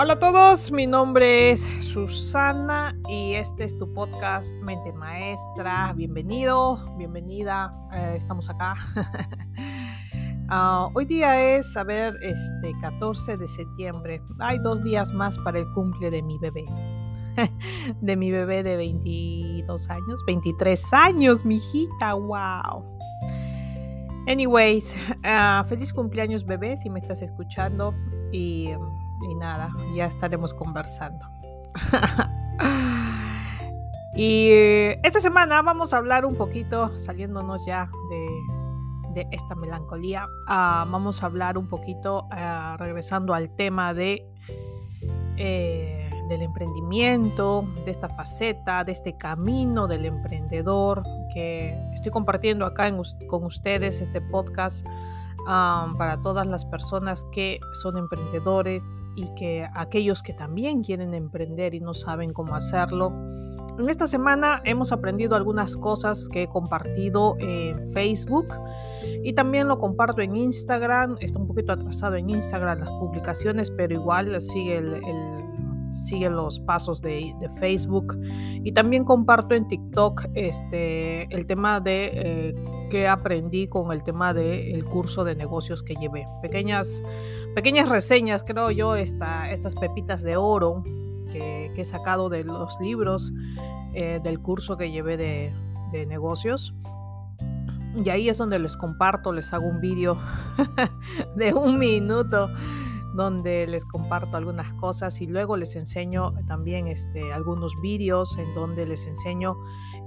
Hola a todos, mi nombre es Susana y este es tu podcast Mente Maestra. Bienvenido, bienvenida, eh, estamos acá. Uh, hoy día es, a ver, este 14 de septiembre. Hay dos días más para el cumple de mi bebé. de mi bebé de 22 años, 23 años, mi hijita, wow. Anyways, uh, feliz cumpleaños bebé si me estás escuchando y y nada, ya estaremos conversando. y esta semana vamos a hablar un poquito, saliéndonos ya de, esta melancolía, ah, vamos a hablar un poquito, ah, regresando al tema de... Eh, del emprendimiento, de esta faceta, de este camino del emprendedor que estoy compartiendo acá con ustedes, este podcast para todas las personas que son emprendedores y que aquellos que también quieren emprender y no saben cómo hacerlo. En esta semana hemos aprendido algunas cosas que he compartido en Facebook y también lo comparto en Instagram. Está un poquito atrasado en Instagram las publicaciones, pero igual sigue el sigue los pasos de, Facebook y también comparto en TikTok este, el tema de eh, que aprendí con el tema del curso de negocios que llevé. Pequeñas, pequeñas reseñas, creo yo, esta, estas pepitas de oro que, he sacado de los libros eh, del curso que llevé de, de negocios. Y ahí es donde les comparto, les hago un vídeo de un minuto donde les comparto algunas cosas y luego les enseño también este, algunos vídeos en donde les enseño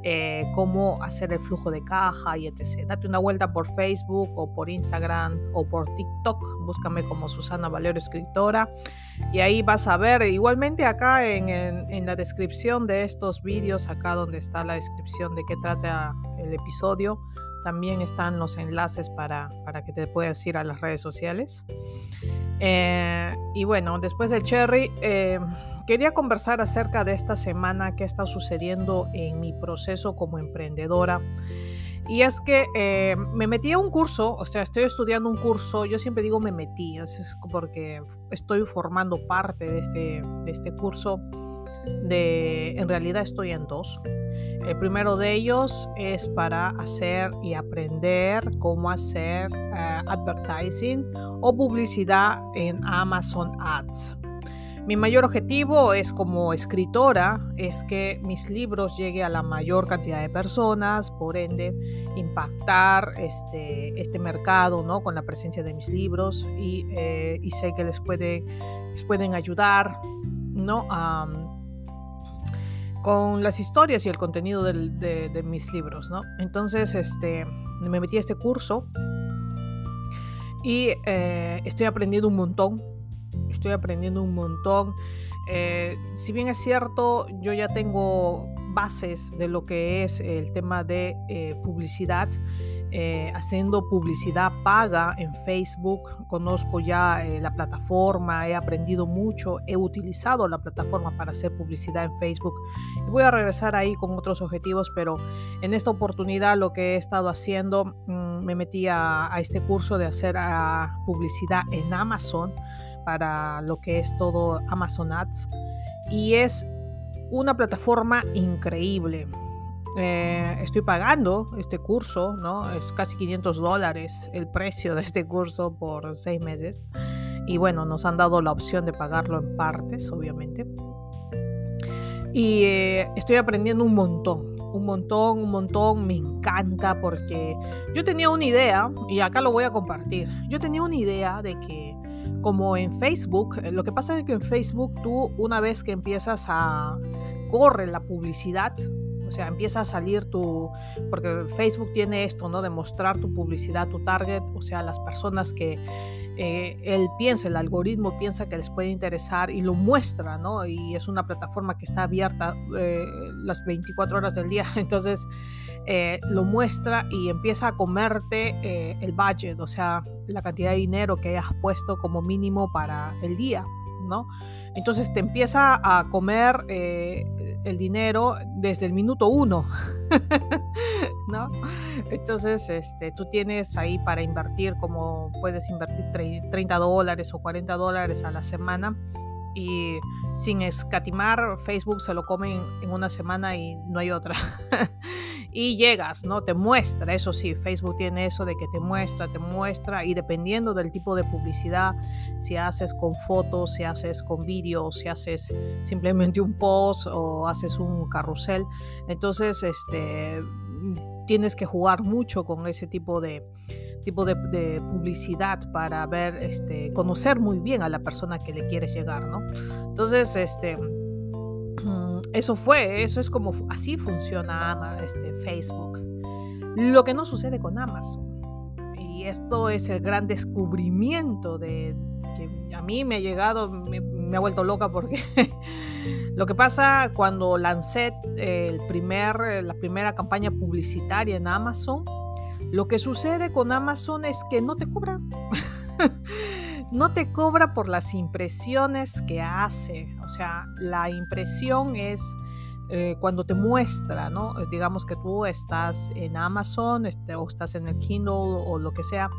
eh, cómo hacer el flujo de caja y etc. Date una vuelta por Facebook o por Instagram o por TikTok, búscame como Susana Valero Escritora y ahí vas a ver, igualmente acá en, en la descripción de estos vídeos, acá donde está la descripción de qué trata el episodio, también están los enlaces para, para que te puedas ir a las redes sociales. Eh, y bueno, después del Cherry, eh, quería conversar acerca de esta semana que está sucediendo en mi proceso como emprendedora. Y es que eh, me metí a un curso, o sea, estoy estudiando un curso, yo siempre digo me metí, es porque estoy formando parte de este, de este curso, de, en realidad estoy en dos. El primero de ellos es para hacer y aprender cómo hacer eh, advertising o publicidad en Amazon Ads. Mi mayor objetivo es como escritora es que mis libros lleguen a la mayor cantidad de personas, por ende impactar este, este mercado ¿no? con la presencia de mis libros y, eh, sé que les, puede, les pueden ayudar ¿no? a con las historias y el contenido de, mis libros, ¿no? Entonces, este, me metí a este curso y eh, estoy aprendiendo un montón, estoy aprendiendo un montón. Eh, si bien es cierto, yo ya tengo bases de lo que es el tema de eh, publicidad, eh, haciendo publicidad paga en Facebook. Conozco ya eh, la plataforma, he aprendido mucho, he utilizado la plataforma para hacer publicidad en Facebook. Voy a regresar ahí con otros objetivos, pero en esta oportunidad lo que he estado haciendo, mm, me metí a, este curso de hacer ah, publicidad en Amazon para lo que es todo Amazon Ads. Y es una plataforma increíble eh, estoy pagando este curso, ¿no? Es casi 500 dólares el precio de este curso por seis meses. Y bueno, nos han dado la opción de pagarlo en partes, obviamente. Y eh, estoy aprendiendo un montón, un montón, un montón. Me encanta porque yo tenía una idea, y acá lo voy a compartir. Yo tenía una idea de que como en Facebook, eh, lo que pasa es que en Facebook tú una vez que empiezas a correr la publicidad, o sea, empieza a salir tu, porque Facebook tiene esto, ¿no? De mostrar tu publicidad, tu target, o sea, las personas que eh, él piensa, el algoritmo piensa que les puede interesar y lo muestra, ¿no? Y es una plataforma que está abierta eh, las 24 horas del día, entonces eh, lo muestra y empieza a comerte el budget, o sea, la cantidad de dinero que hayas puesto como mínimo para el día, Entonces te empieza a comer eh, el dinero desde el minuto uno, ¿no? Entonces este, tú tienes ahí para invertir, como puedes invertir 30 dólares o 40 dólares a la semana y sin escatimar, Facebook se lo comen en una semana y no hay otra. y llegas, ¿no? Te muestra, eso sí, Facebook tiene eso de que te muestra, te muestra y dependiendo del tipo de publicidad, si haces con fotos, si haces con vídeos, si haces simplemente un post o haces un carrusel, entonces este tienes que jugar mucho con ese tipo de tipo de, publicidad para ver, este, conocer muy bien a la persona que le quieres llegar, ¿no? Entonces, este, eso fue, eso es como así funciona este, Facebook. Lo que no sucede con Amazon. Y esto es el gran descubrimiento de que a mí me ha llegado, me, ha vuelto loca porque lo que pasa cuando lancé el primer, la primera campaña publicitaria en Amazon, lo que sucede con Amazon es que no te cobra. no te cobra por las impresiones que hace. O sea, la impresión es eh, cuando te muestra, ¿no? Digamos que tú estás en Amazon este, o estás en el Kindle o lo que sea,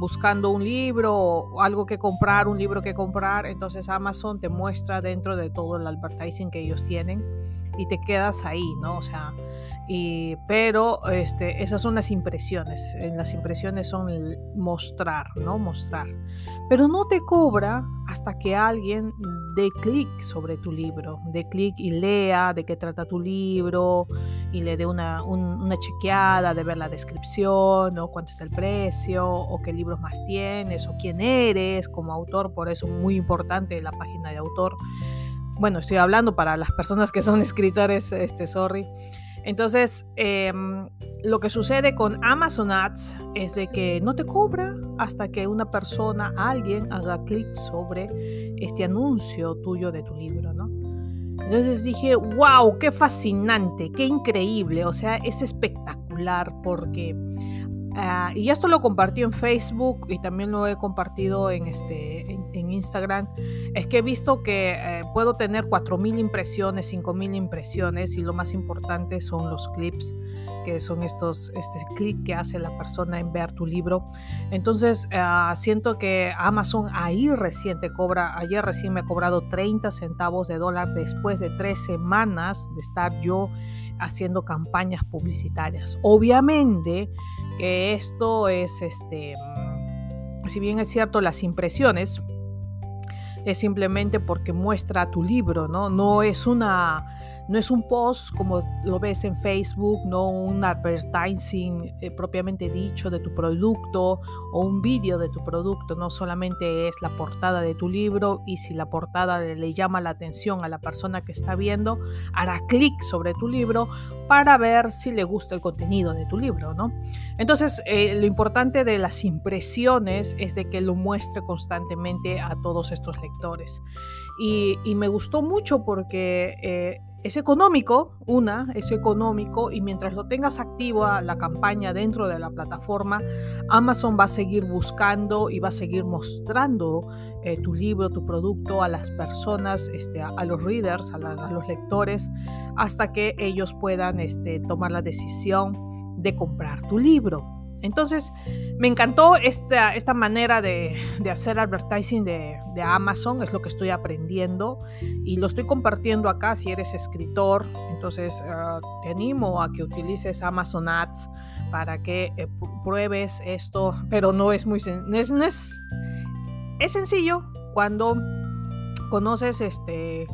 buscando un libro o algo que comprar, un libro que comprar, entonces Amazon te muestra dentro de todo el advertising que ellos tienen y te quedas ahí, ¿no? O sea, y, pero este, esas son las impresiones. En las impresiones son mostrar, ¿no? Mostrar. Pero no te cobra hasta que alguien dé clic sobre tu libro, dé clic y lea de qué trata tu libro y le dé una, una chequeada de ver la descripción o cuánto está el precio o qué libros más tienes o quién eres como autor. Por eso muy importante la página de autor. Bueno, estoy hablando para las personas que son escritores, este, sorry. Entonces, em, lo que sucede con Amazon Ads es de que no te cobra hasta que una persona, alguien, haga clic sobre este anuncio tuyo de tu libro, ¿no? Entonces dije, wow, qué fascinante, qué increíble, o sea, es espectacular porque Ah, y esto lo compartí en Facebook y también lo he compartido en, este, en, Instagram. Es que he visto que eh, puedo tener 4.000 impresiones, 5.000 impresiones y lo más importante son los clips, que son estos este clic que hace la persona en ver tu libro. Entonces ah, siento que Amazon ahí recién te cobra, ayer recién me ha cobrado 30 centavos de dólar después de tres semanas de estar yo haciendo campañas publicitarias. Obviamente, que esto es, este, mm, si bien es cierto, las impresiones, es simplemente porque muestra tu libro, ¿no? No es una no es un post como lo ves en Facebook, no un advertising eh, propiamente dicho de tu producto o un vídeo de tu producto, no solamente es la portada de tu libro y si la portada le llama la atención a la persona que está viendo, hará clic sobre tu libro para ver si le gusta el contenido de tu libro, ¿no? Entonces, eh, lo importante de las impresiones es de que lo muestre constantemente a todos estos lectores. Y, me gustó mucho porque eh, es económico, una, es económico y mientras lo tengas activa la campaña dentro de la plataforma, Amazon va a seguir buscando y va a seguir mostrando eh, tu libro, tu producto a las personas, este, a, los readers, a, los lectores, hasta que ellos puedan este, tomar la decisión de comprar tu libro. Entonces, me encantó esta, esta manera de, hacer advertising de, Amazon, es lo que estoy aprendiendo y lo estoy compartiendo acá si eres escritor. Entonces, ah, te animo a que utilices Amazon Ads para que eh, pruebes esto, pero no es muy es, es, sencillo cuando conoces este,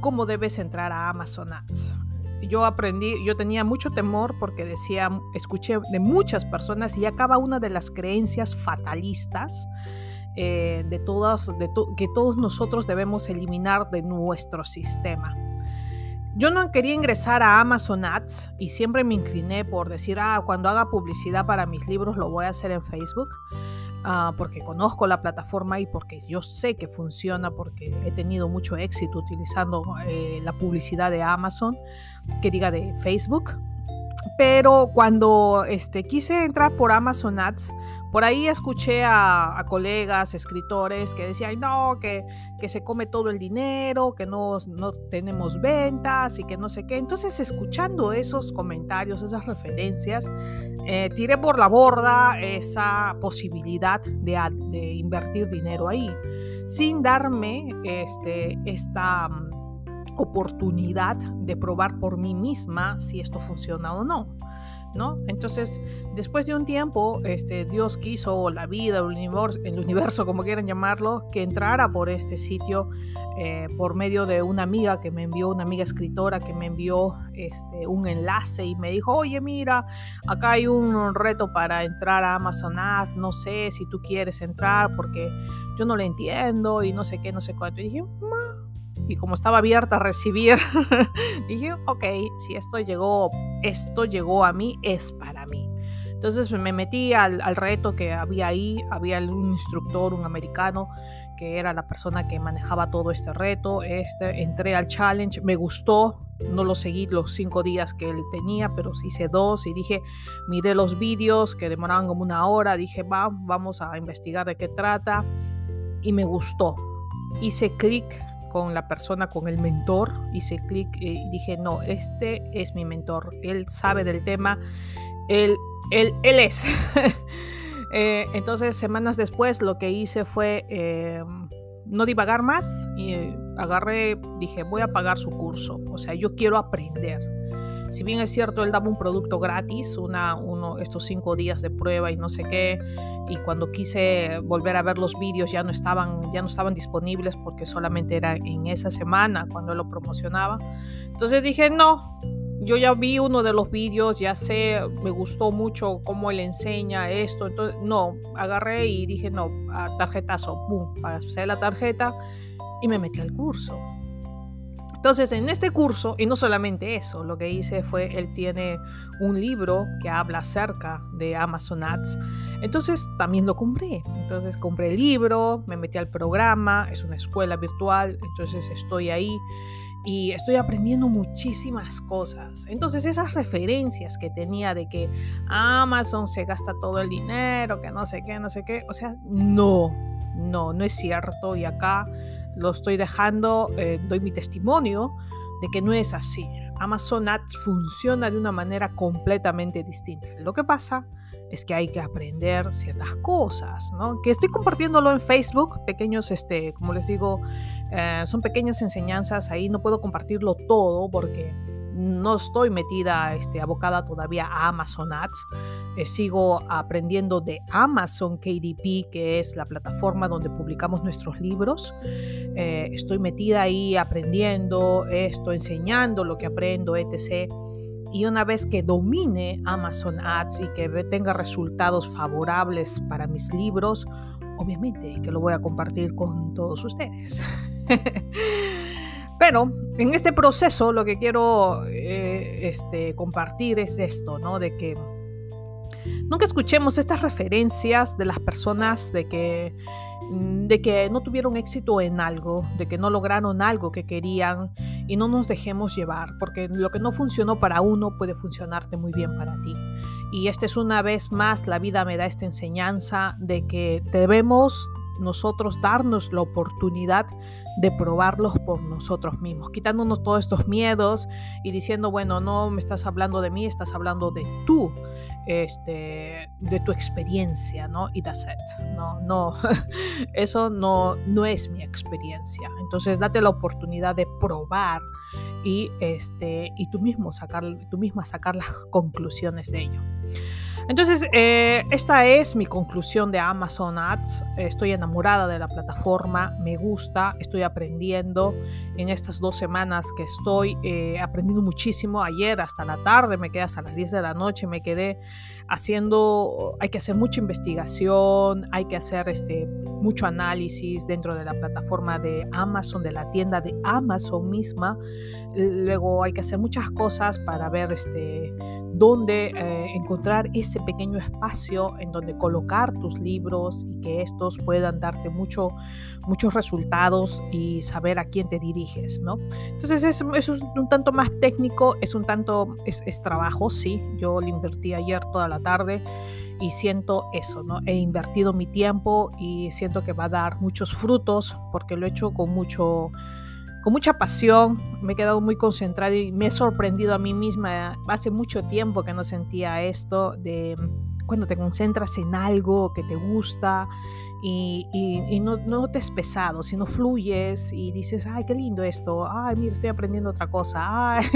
cómo debes entrar a Amazon Ads yo aprendí, yo tenía mucho temor porque decía, escuché de muchas personas y acaba una de las creencias fatalistas eh, de todas, de que todos nosotros debemos eliminar de nuestro sistema. Yo no quería ingresar a Amazon Ads y siempre me incliné por decir, ah, cuando haga publicidad para mis libros lo voy a hacer en Facebook. Ah, porque conozco la plataforma y porque yo sé que funciona, porque he tenido mucho éxito utilizando eh, la publicidad de Amazon, que diga de Facebook. pero cuando este, quise entrar por Amazon Ads, por ahí escuché a, colegas, escritores que decían, no, que, que, se come todo el dinero, que no, no tenemos ventas y que no sé qué. Entonces, escuchando esos comentarios, esas referencias, eh, tiré por la borda esa posibilidad de, de invertir dinero ahí, sin darme este, esta mm, oportunidad de probar por mí misma si esto funciona o no. ¿No? Entonces, después de un tiempo, este, Dios quiso, la vida, el universo, el universo, como quieran llamarlo, que entrara por este sitio eh, por medio de una amiga que me envió, una amiga escritora que me envió este, un enlace y me dijo, oye, mira, acá hay un reto para entrar a Amazon Ads, no sé si tú quieres entrar porque yo no lo entiendo y no sé qué, no sé cuánto. Y dije, y como estaba abierta a recibir, dije, ok, si esto llegó, esto llegó a mí, es para mí. Entonces me metí al, reto que había ahí, había un instructor, un americano, que era la persona que manejaba todo este reto. Este, entré al challenge, me gustó, no lo seguí los cinco días que él tenía, pero hice dos y dije, miré los vídeos que demoraban como una hora, dije, va, vamos a investigar de qué trata y me gustó. Hice clic con la persona, con el mentor, hice clic y dije, no, este es mi mentor, él sabe del tema, él, él, él es. Eh, entonces, semanas después, lo que hice fue eh, no divagar más y agarré, dije, voy a pagar su curso, o sea, yo quiero aprender. Si bien es cierto, él daba un producto gratis, una, uno, estos cinco días de prueba y no sé qué, y cuando quise volver a ver los vídeos ya no estaban, ya no estaban disponibles porque solamente era en esa semana cuando lo promocionaba. Entonces dije, no, yo ya vi uno de los vídeos, ya sé, me gustó mucho cómo él enseña esto, entonces no, agarré y dije, no, a tarjetazo, pum, pasé la tarjeta y me metí al curso. Entonces, en este curso, y no solamente eso, lo que hice fue, él tiene un libro que habla acerca de Amazon Ads. Entonces, también lo compré. Entonces, compré el libro, me metí al programa, es una escuela virtual, entonces estoy ahí y estoy aprendiendo muchísimas cosas. Entonces, esas referencias que tenía de que Amazon se gasta todo el dinero, que no sé qué, no sé qué, o sea, no, no, no es cierto. Y acá lo estoy dejando, eh, doy mi testimonio de que no es así. Amazon Ads funciona de una manera completamente distinta. Lo que pasa es que hay que aprender ciertas cosas, ¿no? Que estoy compartiéndolo en Facebook, pequeños, este, como les digo, eh, son pequeñas enseñanzas, ahí no puedo compartirlo todo porque no estoy metida, este, abocada todavía a Amazon Ads. Eh, sigo aprendiendo de Amazon KDP, que es la plataforma donde publicamos nuestros libros. Eh, estoy metida ahí aprendiendo esto, enseñando lo que aprendo, etc. Y una vez que domine Amazon Ads y que tenga resultados favorables para mis libros, obviamente que lo voy a compartir con todos ustedes. Pero en este proceso lo que quiero eh, este, compartir es esto, ¿no? De que nunca escuchemos estas referencias de las personas de que, mm, de que no tuvieron éxito en algo, de que no lograron algo que querían y no nos dejemos llevar, porque lo que no funcionó para uno puede funcionarte muy bien para ti. Y esta es una vez más, la vida me da esta enseñanza de que debemos nosotros darnos la oportunidad de probarlos por nosotros mismos, quitándonos todos estos miedos y diciendo, bueno, no me estás hablando de mí, estás hablando de tú, este, de tu experiencia, ¿no? Y that's it. No, no, eso no, no es mi experiencia. Entonces, date la oportunidad de probar y, este, y tú mismo sacar, tú misma sacar las conclusiones de ello. Entonces, eh, esta es mi conclusión de Amazon Ads. Estoy enamorada de la plataforma, me gusta, estoy aprendiendo. En estas dos semanas que estoy eh, aprendiendo muchísimo, ayer hasta la tarde, me quedé hasta las 10 de la noche, me quedé haciendo, hay que hacer mucha investigación, hay que hacer este, mucho análisis dentro de la plataforma de Amazon, de la tienda de Amazon misma. Luego hay que hacer muchas cosas para ver este, donde eh, encontrar ese pequeño espacio en donde colocar tus libros y que estos puedan darte mucho, muchos resultados y saber a quién te diriges, ¿no? Entonces es, es un tanto más técnico, es un tanto, es, es trabajo, sí, yo lo invertí ayer toda la tarde y siento eso, ¿no? He invertido mi tiempo y siento que va a dar muchos frutos porque lo he hecho con mucho con mucha pasión, me he quedado muy concentrada y me he sorprendido a mí misma. Hace mucho tiempo que no sentía esto de cuando te concentras en algo que te gusta y, no, no, te es pesado, sino fluyes y dices, ay, qué lindo esto, ay, mira, estoy aprendiendo otra cosa.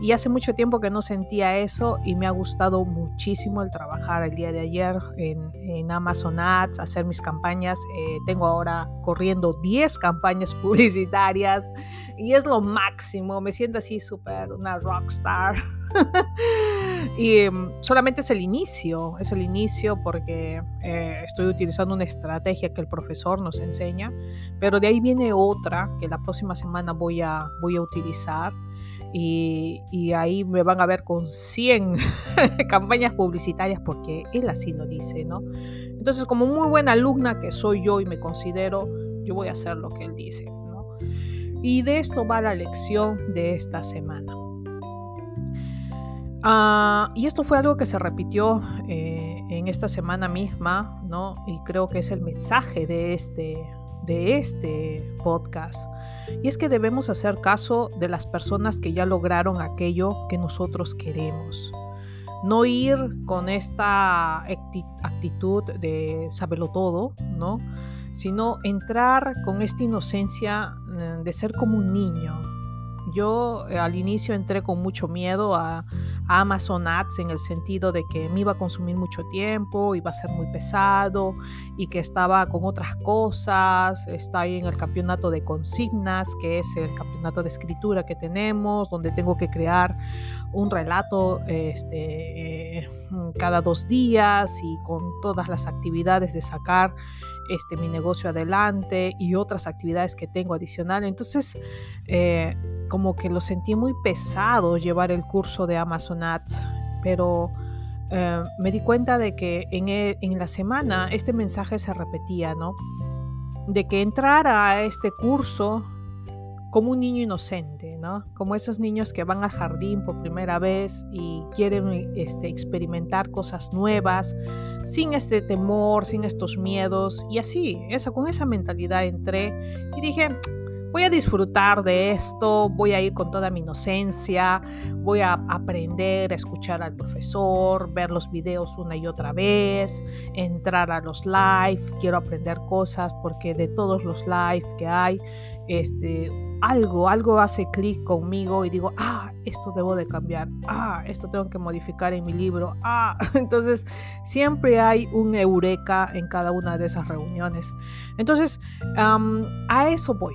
Y hace mucho tiempo que no sentía eso y me ha gustado muchísimo el trabajar el día de ayer en, Amazon Ads, hacer mis campañas. Eh, tengo ahora corriendo 10 campañas publicitarias y es lo máximo, me siento así súper una rockstar. y mm, solamente es el inicio, es el inicio porque eh, estoy utilizando una estrategia que el profesor nos enseña, pero de ahí viene otra que la próxima semana voy a, voy a utilizar. Y, y, ahí me van a ver con 100 campañas publicitarias porque él así lo dice, ¿no? Entonces, como muy buena alumna que soy yo y me considero, yo voy a hacer lo que él dice. Y de esto va la lección de esta semana. Ah, y esto fue algo que se repitió eh, en esta semana misma, ¿no? Y creo que es el mensaje de este, de este podcast. Y es que debemos hacer caso de las personas que ya lograron aquello que nosotros queremos. No ir con esta actitud de saberlo todo, ¿no? Sino entrar con esta inocencia eh, de ser como un niño, yo eh, al inicio entré con mucho miedo a, Amazon Ads en el sentido de que me iba a consumir mucho tiempo, iba a ser muy pesado y que estaba con otras cosas. Está ahí en el campeonato de consignas, que es el campeonato de escritura que tenemos, donde tengo que crear un relato este, eh, cada dos días y con todas las actividades de sacar este, mi negocio adelante y otras actividades que tengo adicional. Entonces, eh, como que lo sentí muy pesado llevar el curso de Amazon Ads, pero eh, me di cuenta de que en, en la semana este mensaje se repetía, ¿no? De que entrar a este curso como un niño inocente, ¿no? Como esos niños que van al jardín por primera vez y quieren este, experimentar cosas nuevas, sin este temor, sin estos miedos. Y así, con esa mentalidad entré y dije, voy a disfrutar de esto, voy a ir con toda mi inocencia, voy a aprender a escuchar al profesor, ver los videos una y otra vez, entrar a los live, quiero aprender cosas porque de todos los live que hay, este, algo, algo hace clic conmigo y digo, ah, esto debo de cambiar, ah, esto tengo que modificar en mi libro, ah, entonces siempre hay un eureka en cada una de esas reuniones. Entonces, a eso voy.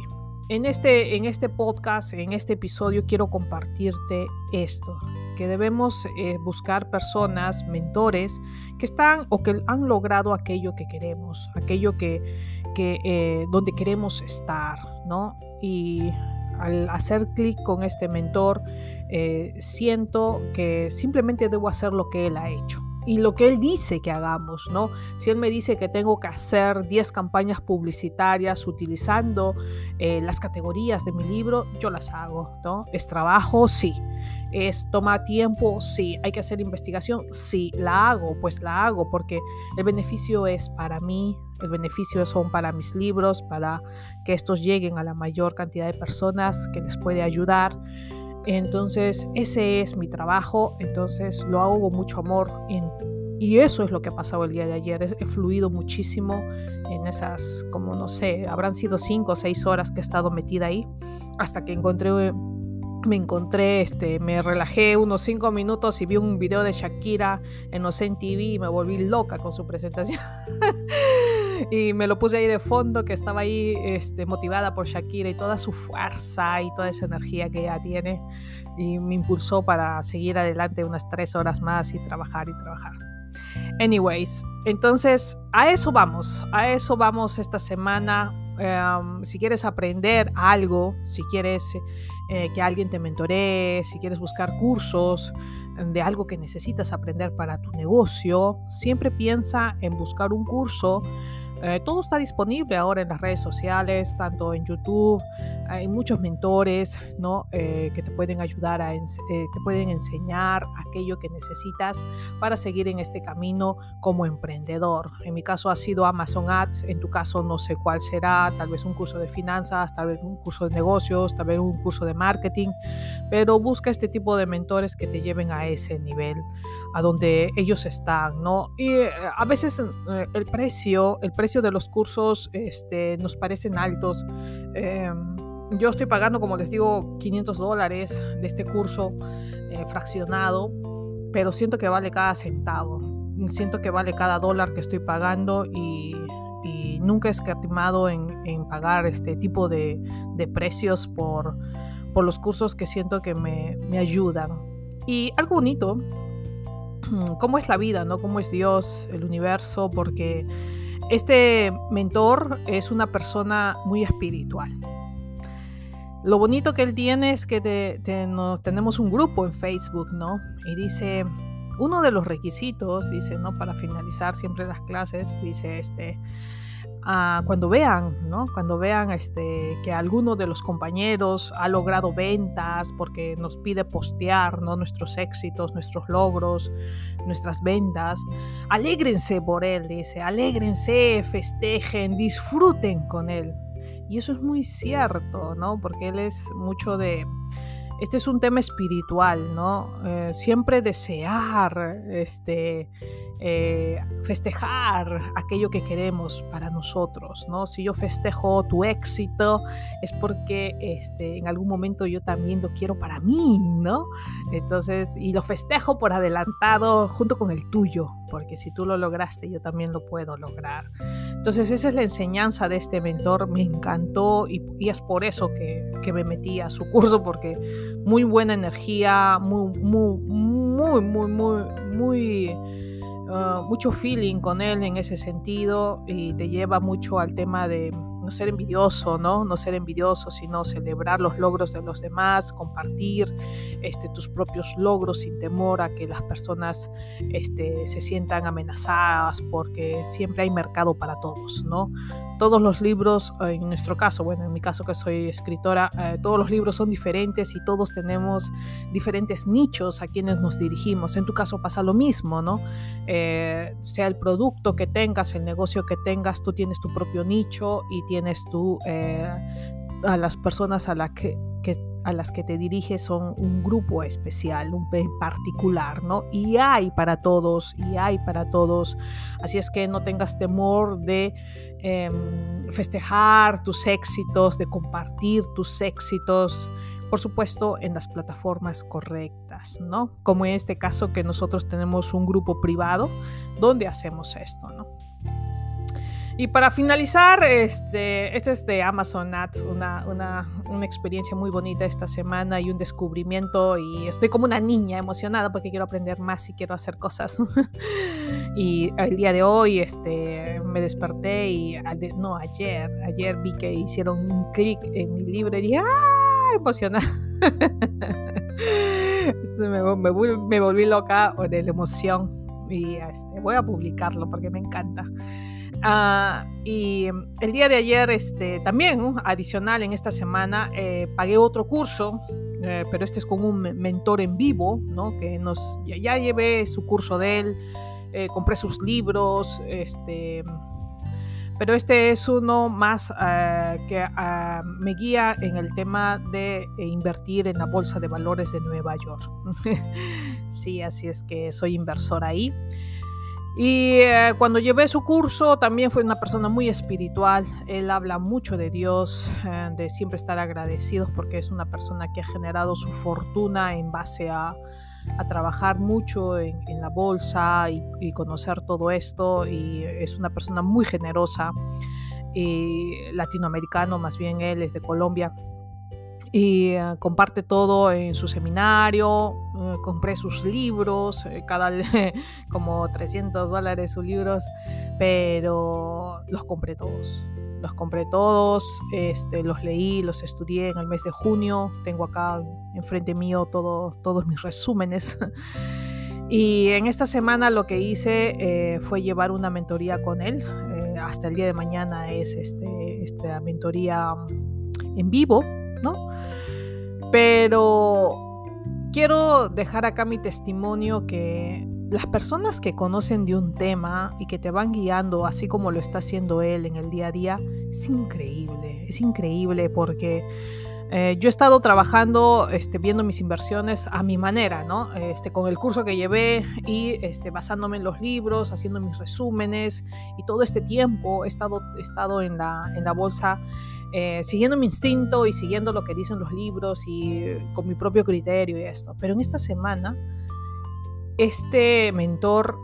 En este, en este podcast, en este episodio, quiero compartirte esto, que debemos eh, buscar personas, mentores, que están o que han logrado aquello que queremos, aquello que, que eh, donde queremos estar, ¿no? Y al hacer clic con este mentor, eh, siento que simplemente debo hacer lo que él ha hecho y lo que él dice que hagamos, ¿no? Si él me dice que tengo que hacer 10 campañas publicitarias utilizando eh, las categorías de mi libro, yo las hago, ¿no? ¿Es trabajo? Sí. ¿Es toma tiempo? Sí. ¿Hay que hacer investigación? Sí. ¿La hago? Pues la hago porque el beneficio es para mí, el beneficio son para mis libros, para que estos lleguen a la mayor cantidad de personas que les puede ayudar. Entonces, ese es mi trabajo, entonces lo hago con mucho amor y eso es lo que ha pasado el día de ayer. He, fluido muchísimo en esas, como no sé, habrán sido cinco o seis horas que he estado metida ahí hasta que encontré me encontré, este, me relajé unos cinco minutos y vi un video de Shakira en Ocen TV y me volví loca con su presentación. y me lo puse ahí de fondo, que estaba ahí este, motivada por Shakira y toda su fuerza y toda esa energía que ella tiene. Y me impulsó para seguir adelante unas tres horas más y trabajar y trabajar. Anyways, entonces a eso vamos, a eso vamos esta semana. Em, si quieres aprender algo, si quieres eh, que alguien te mentoree, si quieres buscar cursos de algo que necesitas aprender para tu negocio, siempre piensa en buscar un curso eh, todo está disponible ahora en las redes sociales, tanto en YouTube, hay muchos mentores ¿no? Eh, que te pueden ayudar, a eh, te pueden enseñar aquello que necesitas para seguir en este camino como emprendedor. En mi caso ha sido Amazon Ads, en tu caso no sé cuál será, tal vez un curso de finanzas, tal vez un curso de negocios, tal vez un curso de marketing, pero busca este tipo de mentores que te lleven a ese nivel, a donde ellos están, ¿no? Y a veces el precio, el precio de los cursos este, nos parecen altos. Em, yo estoy pagando, como les digo, 500 dólares de este curso eh, fraccionado, pero siento que vale cada centavo. Siento que vale cada dólar que estoy pagando y, nunca he escatimado en, en, pagar este tipo de, de precios por, por, los cursos que siento que me, me ayudan. Y algo bonito, cómo es la vida, ¿no? Cómo es Dios, el universo, porque este mentor es una persona muy espiritual. Lo bonito que él tiene es que tenemos un grupo en Facebook, ¿no? Y dice, uno de los requisitos, dice, ¿no? Para finalizar siempre las clases, dice, este, cuando vean, ¿no? Cuando vean este, que alguno de los compañeros ha logrado ventas porque nos pide postear, ¿no? Nuestros éxitos, nuestros logros, nuestras ventas, alégrense por él, dice, alégrense, festejen, disfruten con él. Y eso es muy cierto, ¿no? Porque él es mucho de este es un tema espiritual, ¿no? Eh, siempre desear, este, eh, festejar aquello que queremos para nosotros, ¿no? Si yo festejo tu éxito es porque este, en algún momento yo también lo quiero para mí, ¿no? Entonces, y lo festejo por adelantado junto con el tuyo, porque si tú lo lograste, yo también lo puedo lograr. Entonces, esa es la enseñanza de este mentor, me encantó y, es por eso que, que, me metí a su curso, porque muy buena energía, muy, muy, muy, muy, muy, Ah, mucho feeling con él en ese sentido y te lleva mucho al tema de no ser envidioso, ¿no? No ser envidioso, sino celebrar los logros de los demás, compartir este, tus propios logros sin temor a que las personas este, se sientan amenazadas, porque siempre hay mercado para todos, ¿no? Todos los libros, en nuestro caso, bueno, en mi caso que soy escritora, eh, todos los libros son diferentes y todos tenemos diferentes nichos a quienes nos dirigimos. En tu caso pasa lo mismo, ¿no? Eh, sea el producto que tengas, el negocio que tengas, tú tienes tu propio nicho y tienes tú eh, a las personas a, la que, a las que te diriges son un grupo especial, un particular, ¿no? Y hay para todos, y hay para todos. Así es que no tengas temor de em, festejar tus éxitos, de compartir tus éxitos, por supuesto, en las plataformas correctas, ¿no? Como en este caso que nosotros tenemos un grupo privado donde hacemos esto, ¿no? Y para finalizar, este, este es de Amazon Ads, una, una, una, experiencia muy bonita esta semana y un descubrimiento y estoy como una niña emocionada porque quiero aprender más y quiero hacer cosas. y el día de hoy este, me desperté y, no, ayer, ayer vi que hicieron un clic en mi libro y dije, ¡ah! Emocionada. Me, me, me, volví loca de la emoción y este, voy a publicarlo porque me encanta. Ah, y el día de ayer, este, también adicional en esta semana, eh, pagué otro curso, eh, pero este es con un mentor en vivo, ¿no? Que nos, ya, llevé su curso de él, eh, compré sus libros, este, pero este es uno más ah, que ah, me guía en el tema de invertir en la Bolsa de Valores de Nueva York. sí, así es que soy inversor ahí. Y eh, cuando llevé su curso también fue una persona muy espiritual. Él habla mucho de Dios, eh, de siempre estar agradecidos porque es una persona que ha generado su fortuna en base a, trabajar mucho en, la bolsa y, conocer todo esto. Y es una persona muy generosa. Y latinoamericano, más bien él es de Colombia y eh, comparte todo en su seminario. Eh, compré sus libros, eh, cada como 300 dólares sus libros, pero los compré todos. los compré todos, este, los leí, los estudié en el mes de junio. Tengo acá enfrente mío todo, todos mis resúmenes. y en esta semana lo que hice eh, fue llevar una mentoría con él. Eh, hasta el día de mañana es este, esta mentoría en vivo, ¿no? Pero quiero dejar acá mi testimonio que las personas que conocen de un tema y que te van guiando así como lo está haciendo él en el día a día, es increíble, es increíble porque eh, yo he estado trabajando, este, viendo mis inversiones a mi manera, ¿no? Este, con el curso que llevé y este, basándome en los libros, haciendo mis resúmenes y todo este tiempo he estado, he estado en, la, en la bolsa eh, siguiendo mi instinto y siguiendo lo que dicen los libros y con mi propio criterio y esto. Pero en esta semana este mentor,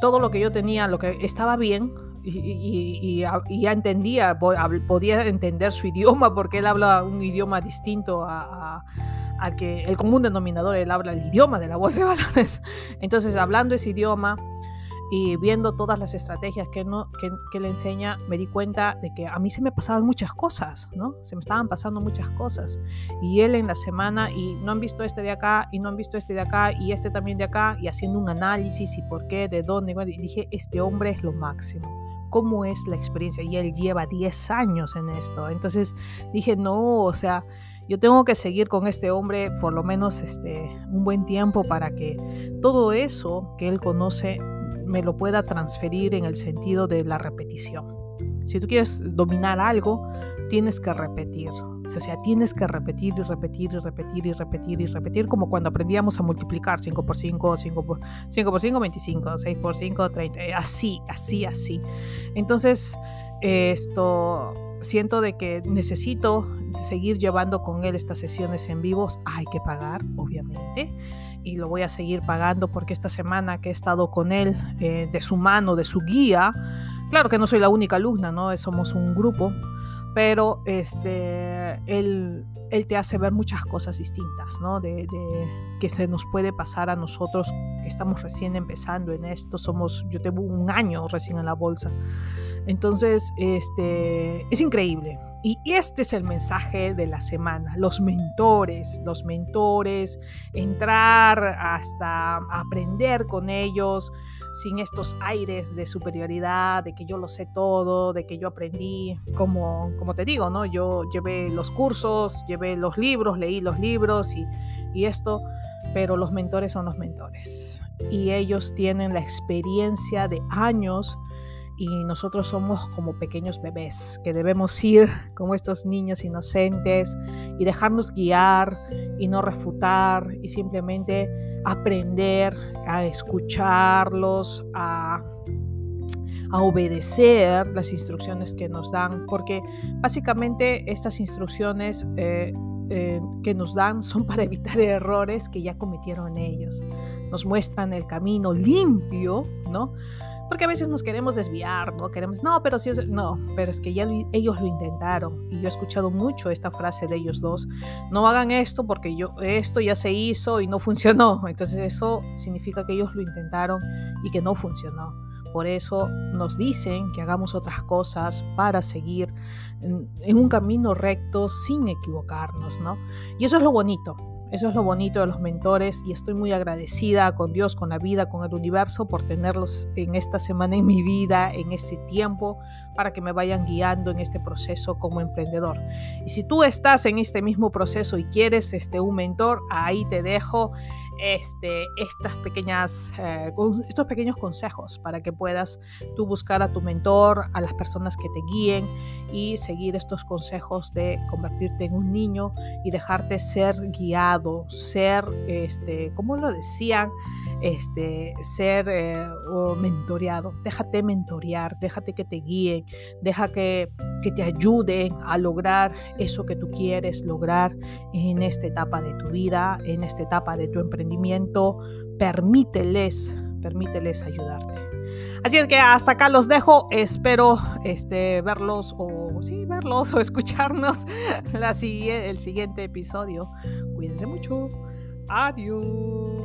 todo lo que yo tenía, lo que estaba bien, y, ya entendía, podía entender su idioma porque él habla un idioma distinto al que el común denominador, él habla el idioma de la voz de valores. Entonces, hablando ese idioma, y viendo todas las estrategias que, no, que, le enseña, me di cuenta de que a mí se me pasaban muchas cosas, ¿no? Se me estaban pasando muchas cosas. Y él en la semana, y no han visto este de acá, y no han visto este de acá, y este también de acá, y haciendo un análisis y por qué, de dónde, y dije, este hombre es lo máximo. ¿Cómo es la experiencia? Y él lleva 10 años en esto. Entonces dije, no, o sea, yo tengo que seguir con este hombre por lo menos este, un buen tiempo para que todo eso que él conoce me lo pueda transferir en el sentido de la repetición. Si tú quieres dominar algo, tienes que repetir. O sea, tienes que repetir y repetir y repetir y repetir y repetir, como cuando aprendíamos a multiplicar 5 por 5, 5 por 5, por 5 25, 6 por 5, 30, así, así, así. Entonces, esto siento de que necesito seguir llevando con él estas sesiones en vivos. Hay que pagar, obviamente y lo voy a seguir pagando porque esta semana que he estado con él, eh, de su mano, de su guía, claro que no soy la única alumna, ¿no? Somos un grupo, pero este, él, él te hace ver muchas cosas distintas, ¿no? De, que se nos puede pasar a nosotros que estamos recién empezando en esto, somos, yo tengo un año recién en la bolsa. Entonces, este, es increíble, y este es el mensaje de la semana, los mentores, los mentores, entrar hasta aprender con ellos sin estos aires de superioridad, de que yo lo sé todo, de que yo aprendí, como, como te digo, ¿no? Yo llevé los cursos, llevé los libros, leí los libros y, y esto, pero los mentores son los mentores. Y ellos tienen la experiencia de años y nosotros somos como pequeños bebés que debemos ir como estos niños inocentes y dejarnos guiar y no refutar y simplemente aprender a escucharlos, a, obedecer las instrucciones que nos dan, porque básicamente estas instrucciones eh, eh, que nos dan son para evitar errores que ya cometieron ellos. Nos muestran el camino limpio, ¿no? Porque a veces nos queremos desviar, ¿no? Queremos, no, pero si es, no, pero es que ya ellos lo intentaron. Y yo he escuchado mucho esta frase de ellos dos. No hagan esto porque yo, esto ya se hizo y no funcionó. Entonces eso significa que ellos lo intentaron y que no funcionó. Por eso nos dicen que hagamos otras cosas para seguir en, en un camino recto sin equivocarnos, ¿no? Y eso es lo bonito. Eso es lo bonito de los mentores y estoy muy agradecida con Dios, con la vida, con el universo por tenerlos en esta semana en mi vida, en este tiempo, para que me vayan guiando en este proceso como emprendedor. Y si tú estás en este mismo proceso y quieres este, un mentor, ahí te dejo este, estas pequeñas, eh, estos pequeños consejos para que puedas tú buscar a tu mentor, a las personas que te guíen y seguir estos consejos de convertirte en un niño y dejarte ser guiado, ser, este, como lo decían, este, ser eh, mentoreado. Déjate mentorear, déjate que te deja que, que te ayuden a lograr eso que tú quieres lograr en esta etapa de tu vida, en esta etapa de tu emprendimiento. Permíteles, permíteles ayudarte. Así es que hasta acá los dejo. Espero este, verlos o sí, verlos o escucharnos la, el siguiente episodio. Cuídense mucho. Adiós.